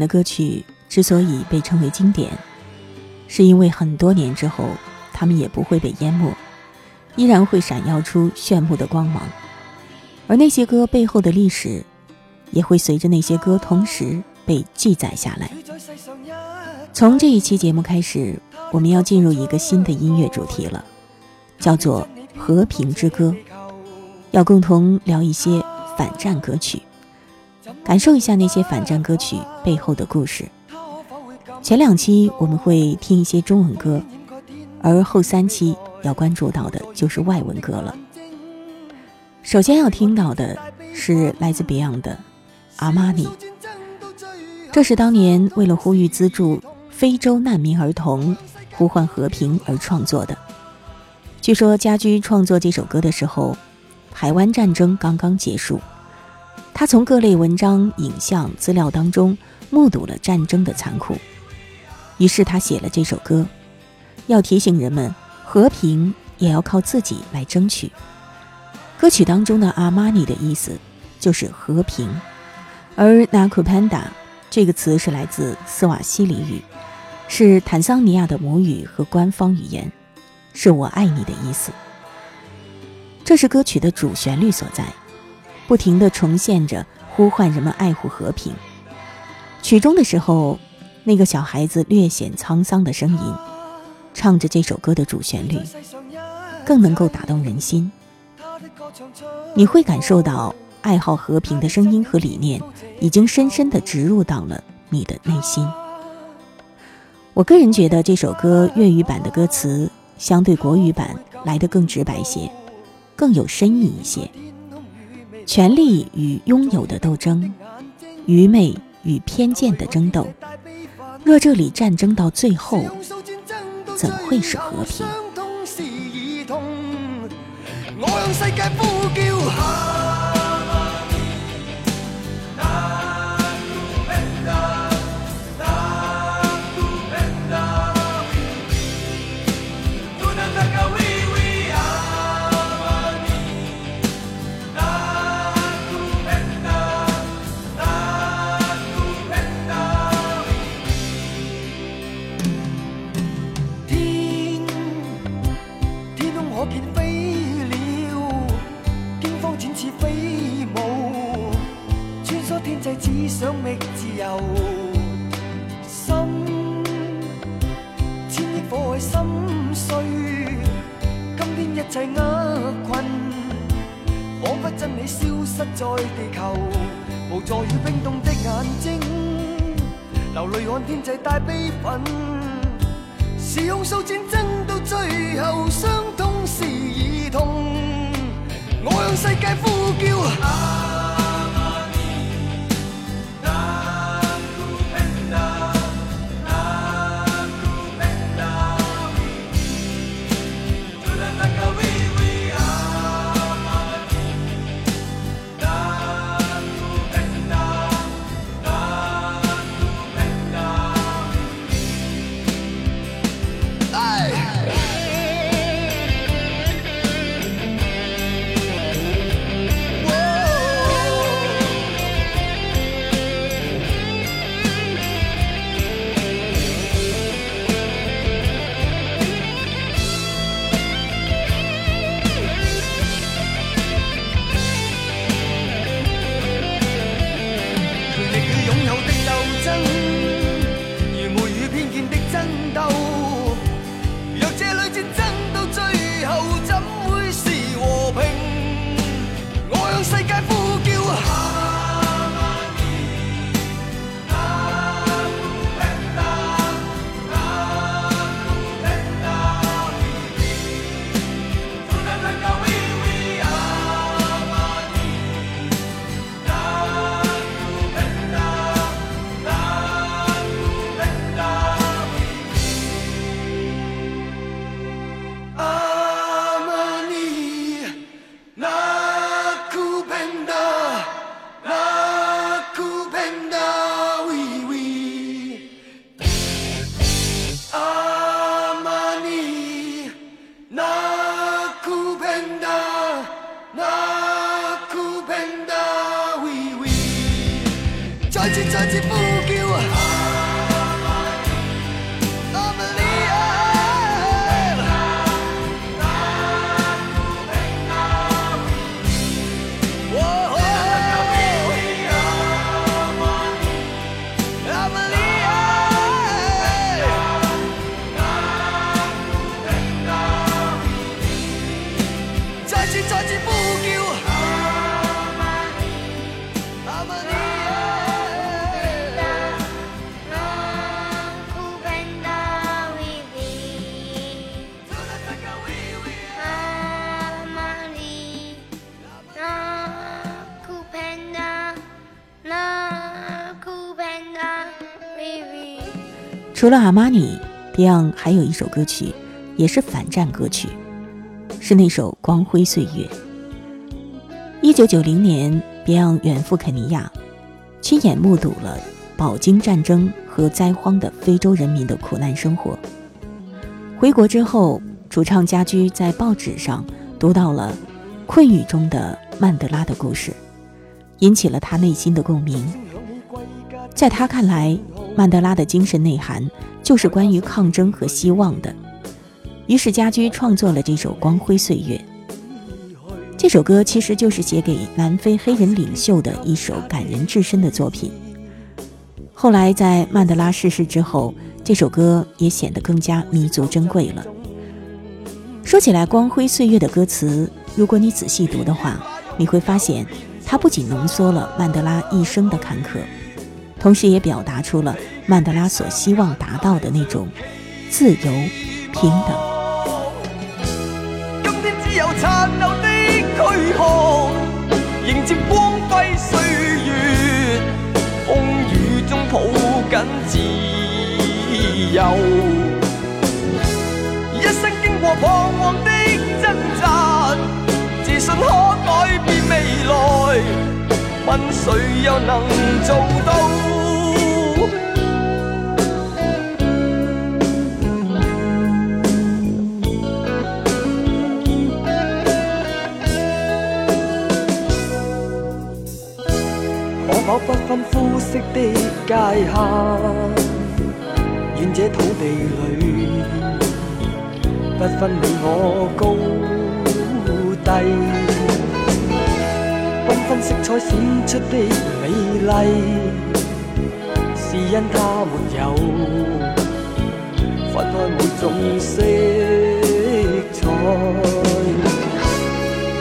的歌曲之所以被称为经典，是因为很多年之后，他们也不会被淹没，依然会闪耀出炫目的光芒。而那些歌背后的历史，也会随着那些歌同时被记载下来。从这一期节目开始，我们要进入一个新的音乐主题了，叫做《和平之歌》，要共同聊一些反战歌曲。感受一下那些反战歌曲背后的故事。前两期我们会听一些中文歌，而后三期要关注到的就是外文歌了。首先要听到的是来自 Beyond 的《阿玛尼》，这是当年为了呼吁资助非洲难民儿童、呼唤和平而创作的。据说，家驹创作这首歌的时候，台湾战争刚刚结束。他从各类文章、影像、资料当中目睹了战争的残酷，于是他写了这首歌，要提醒人们和平也要靠自己来争取。歌曲当中的阿玛尼的意思就是和平，而 “Nakupenda” 这个词是来自斯瓦西里语，是坦桑尼亚的母语和官方语言，是我爱你的意思。这是歌曲的主旋律所在。不停地重现着，呼唤人们爱护和平。曲终的时候，那个小孩子略显沧桑的声音，唱着这首歌的主旋律，更能够打动人心。你会感受到爱好和平的声音和理念，已经深深地植入到了你的内心。我个人觉得这首歌粤语版的歌词，相对国语版来得更直白些，更有深意一些。权力与拥有的斗争，愚昧与偏见的争斗。若这里战争到最后，怎会是和平？我世界呼叫2024除了阿玛尼，Beyond 还有一首歌曲，也是反战歌曲，是那首《光辉岁月》。一九九零年，Beyond 远赴肯尼亚，亲眼目睹了饱经战争和灾荒的非洲人民的苦难生活。回国之后，主唱家驹在报纸上读到了困雨中的曼德拉的故事，引起了他内心的共鸣。在他看来，曼德拉的精神内涵就是关于抗争和希望的。于是，家居创作了这首《光辉岁月》。这首歌其实就是写给南非黑人领袖的一首感人至深的作品。后来，在曼德拉逝世之后，这首歌也显得更加弥足珍贵了。说起来，《光辉岁月》的歌词，如果你仔细读的话，你会发现，它不仅浓缩了曼德拉一生的坎坷。同时也表达出了曼德拉所希望达到的那种自由平等今天只有残留的躯壳迎接光辉岁月风雨中抱紧自由一生经过彷徨的挣扎自信可改变未来分谁又能做到？我否不分肤色的界限，愿这土地里不分你我高低。色彩闪出的美丽，是因它没有分开每种色彩。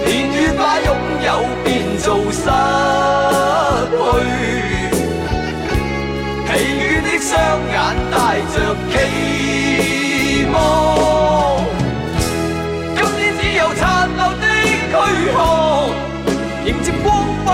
年月把拥有变做失去，疲倦的双眼带着期望。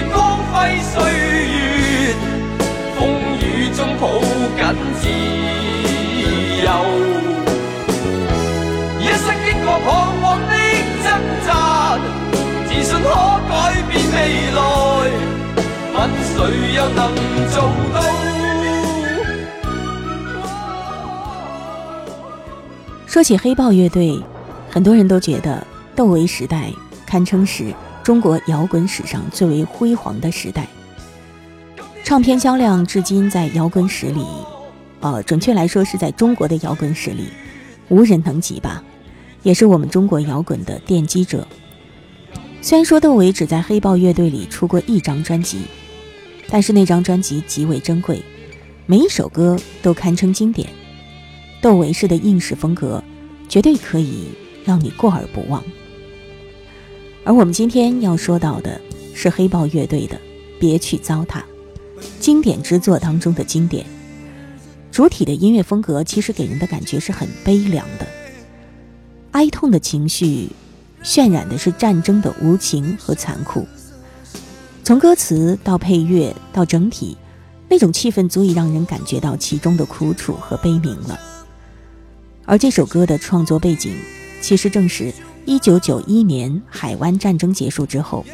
光辉岁月风雨中抱紧自由一生经过彷徨的挣扎自信可改变未来问谁又能做到说起黑豹乐队很多人都觉得窦唯时代堪称是中国摇滚史上最为辉煌的时代，唱片销量至今在摇滚史里，呃，准确来说是在中国的摇滚史里，无人能及吧？也是我们中国摇滚的奠基者。虽然说窦唯只在黑豹乐队里出过一张专辑，但是那张专辑极为珍贵，每一首歌都堪称经典。窦唯式的硬式风格，绝对可以让你过耳不忘。而我们今天要说到的是黑豹乐队的《别去糟蹋》，经典之作当中的经典。主体的音乐风格其实给人的感觉是很悲凉的，哀痛的情绪，渲染的是战争的无情和残酷。从歌词到配乐到整体，那种气氛足以让人感觉到其中的苦楚和悲鸣了。而这首歌的创作背景，其实正是。一九九一年海湾战争结束之后，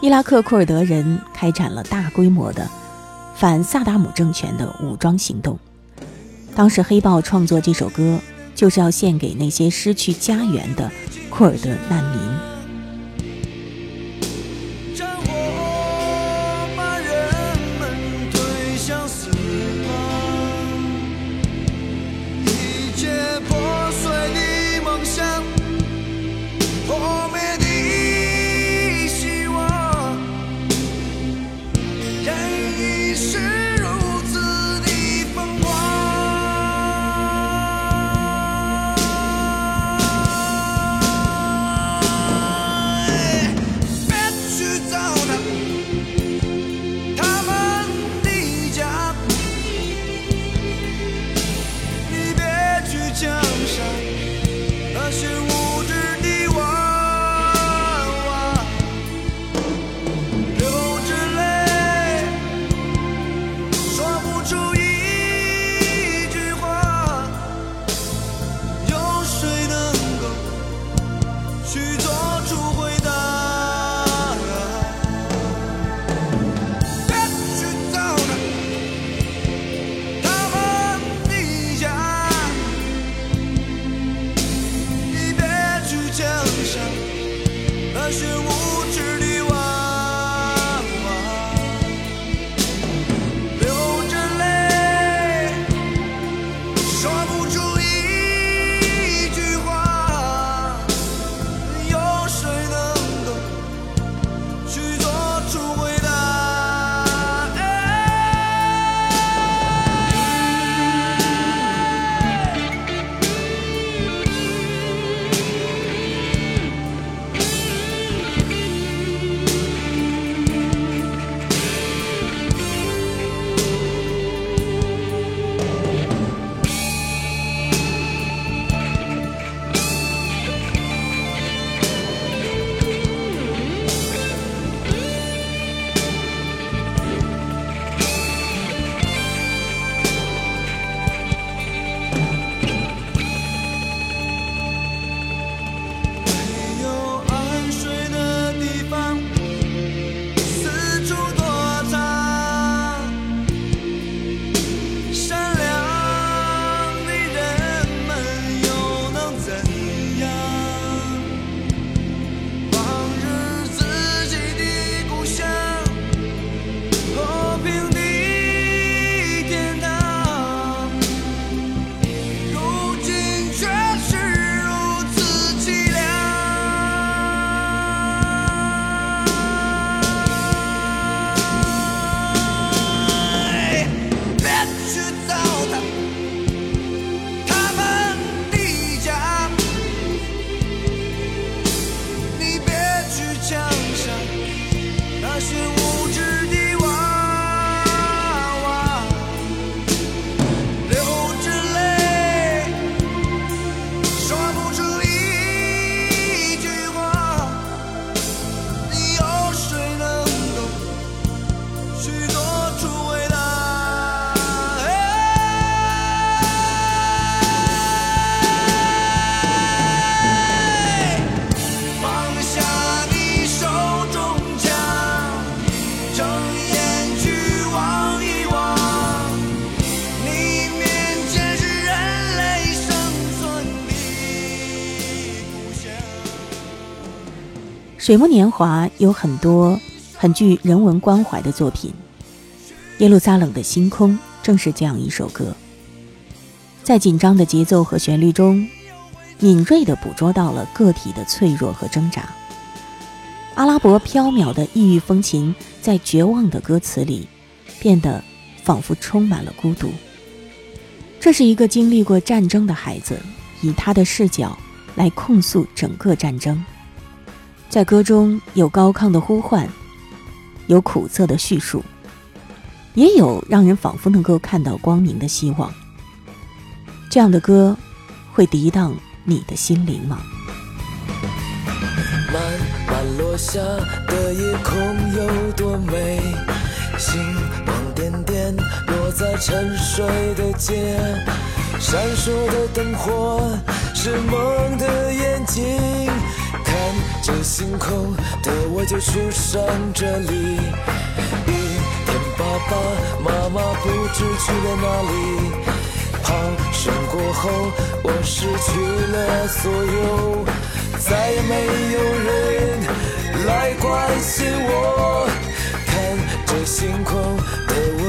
伊拉克库尔德人开展了大规模的反萨达姆政权的武装行动。当时，黑豹创作这首歌就是要献给那些失去家园的库尔德难民。是是。水木年华有很多很具人文关怀的作品，《耶路撒冷的星空》正是这样一首歌。在紧张的节奏和旋律中，敏锐地捕捉到了个体的脆弱和挣扎。阿拉伯飘渺的异域风情，在绝望的歌词里，变得仿佛充满了孤独。这是一个经历过战争的孩子，以他的视角来控诉整个战争。在歌中有高亢的呼唤有苦涩的叙述也有让人仿佛能够看到光明的希望这样的歌会涤荡你的心灵吗慢慢落下的夜空有多美星光点点落在沉睡的街闪烁的灯火是梦的眼睛这星空的我，就出生这里。一天，爸爸妈妈不知去了哪里。炮声过后，我失去了所有，再也没有人来关心我。看着星空的我。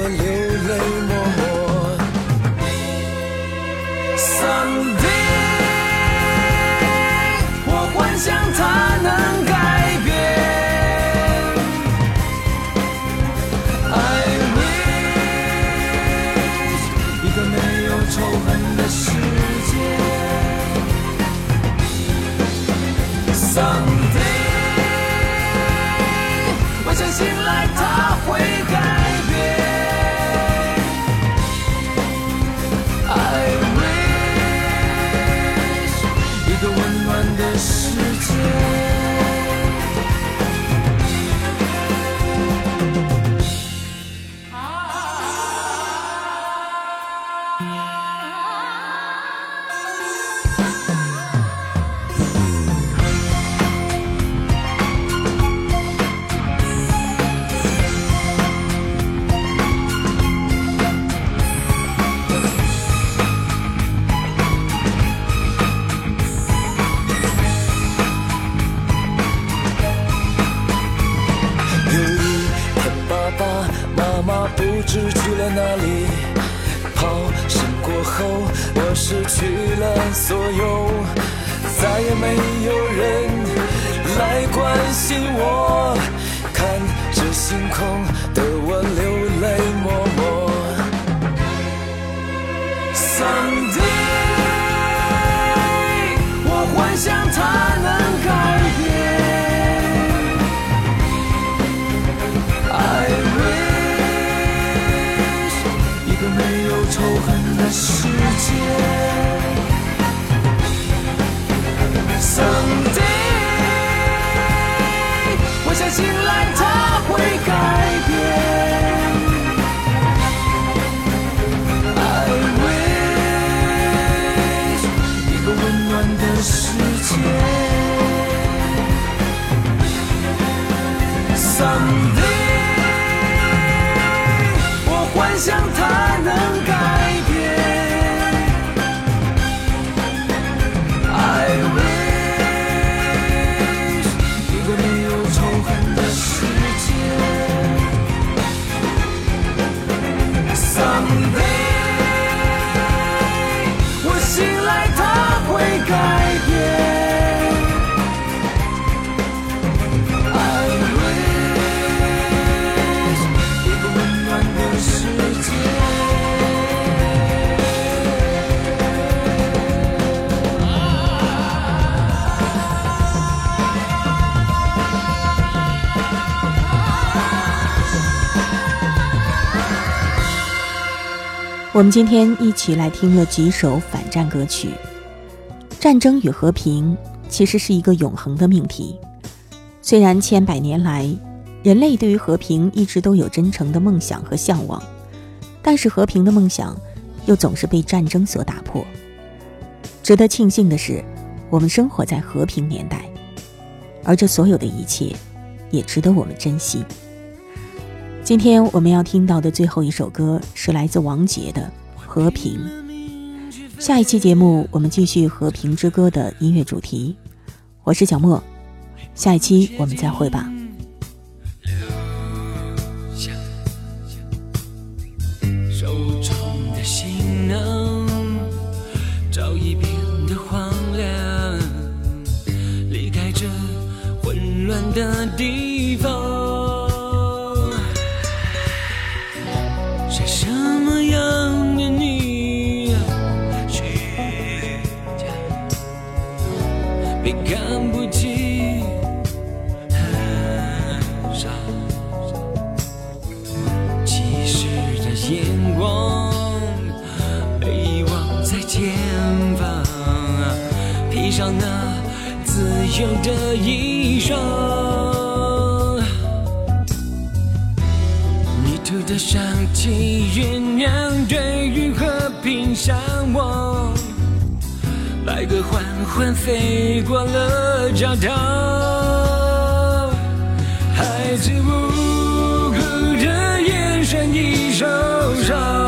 想它能改变。I wish 一个没有仇恨的世界。想才能。我们今天一起来听了几首反战歌曲。战争与和平其实是一个永恒的命题。虽然千百年来，人类对于和平一直都有真诚的梦想和向往，但是和平的梦想又总是被战争所打破。值得庆幸的是，我们生活在和平年代，而这所有的一切也值得我们珍惜。今天我们要听到的最后一首歌是来自王杰的《和平》。下一期节目我们继续和平之歌的音乐主题。我是小莫，下一期我们再会吧。手中的行囊早已变得荒凉，离开这混乱的地方。有的衣裳。泥土的香气酝酿，对于和平向往，白鸽缓缓飞过了教堂，孩子无辜的眼神已受伤。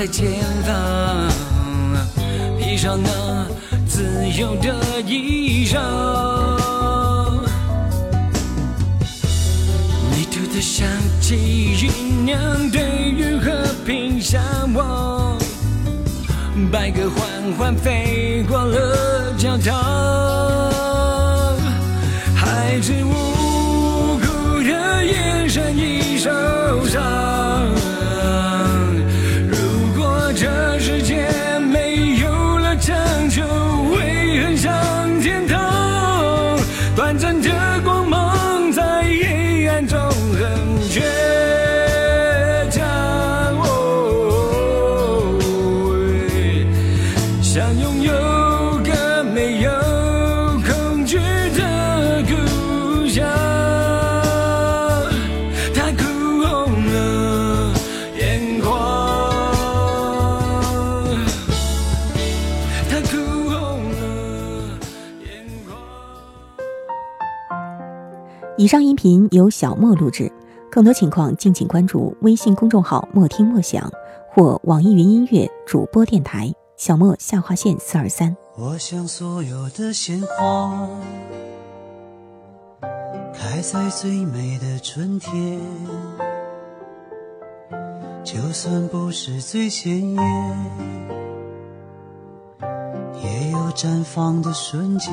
在前方，披上那自由的衣裳。泥土的香气酝酿，对于和平向往。白鸽缓缓飞过了教堂，孩子无辜的眼神已受伤。上音频由小莫录制，更多情况敬请关注微信公众号“莫听莫想”或网易云音乐主播电台“小莫下划线四二三”。我想所有的鲜花开在最美的春天，就算不是最鲜艳，也有绽放的瞬间。